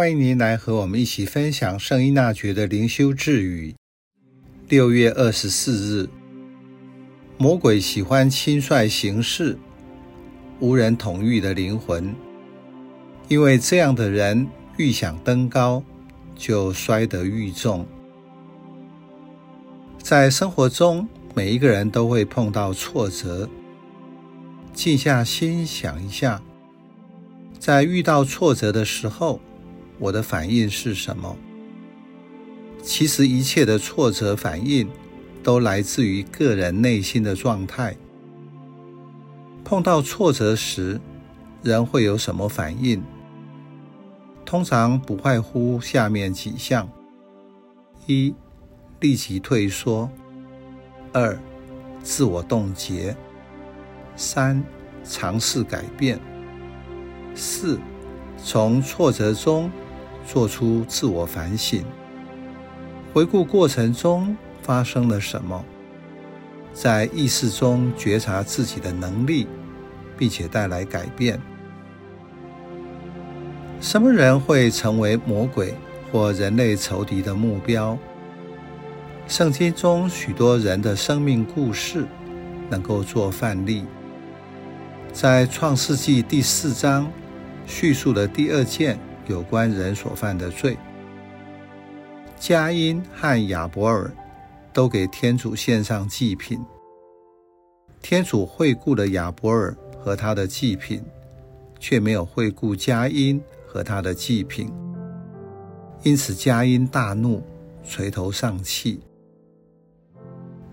欢迎您来和我们一起分享圣依纳爵的灵修智语。六月二十四日，魔鬼喜欢轻率行事、无人统御的灵魂，因为这样的人欲想登高，就摔得愈重。在生活中，每一个人都会碰到挫折。静下心想一下，在遇到挫折的时候，我的反应是什么？其实一切的挫折反应都来自于个人内心的状态。碰到挫折时，人会有什么反应？通常不外乎下面几项：一、立即退缩；二、自我冻结。三、尝试改变；四、从挫折中做出自我反省，回顾过程中发生了什么，在意识中觉察自己的能力，并且带来改变。什么人会成为魔鬼或人类仇敌的目标？圣经中许多人的生命故事能够做范例。在创世纪第四章叙述的第二件有关人所犯的罪，佳音和亚伯尔都给天主献上祭品。天主惠顾了亚伯尔和他的祭品，却没有惠顾佳音和他的祭品，因此佳音大怒，垂头丧气。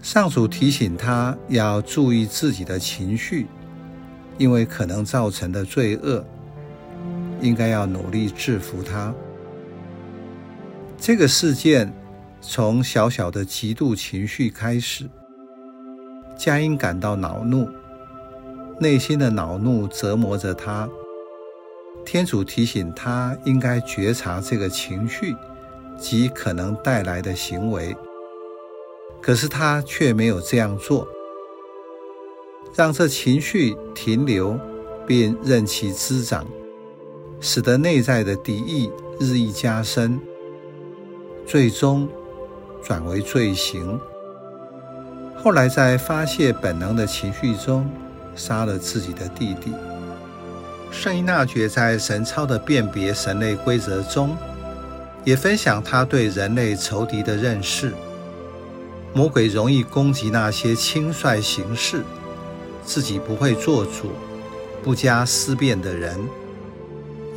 上主提醒他要注意自己的情绪。因为可能造成的罪恶，应该要努力制服它。这个事件从小小的嫉妒情绪开始，佳音感到恼怒，内心的恼怒折磨着他。天主提醒他应该觉察这个情绪及可能带来的行为，可是他却没有这样做。让这情绪停留，并任其滋长，使得内在的敌意日益加深，最终转为罪行。后来在发泄本能的情绪中，杀了自己的弟弟。圣依纳爵在神操的辨别神类规则中，也分享他对人类仇敌的认识。魔鬼容易攻击那些轻率行事。自己不会做主、不加思辨的人，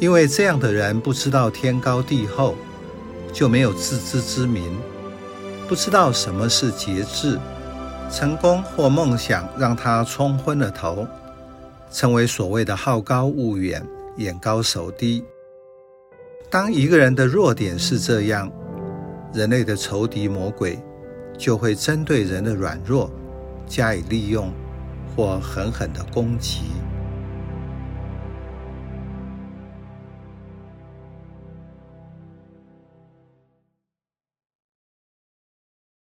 因为这样的人不知道天高地厚，就没有自知之明，不知道什么是节制。成功或梦想让他冲昏了头，成为所谓的好高骛远、眼高手低。当一个人的弱点是这样，人类的仇敌魔鬼就会针对人的软弱加以利用。或狠狠的攻击。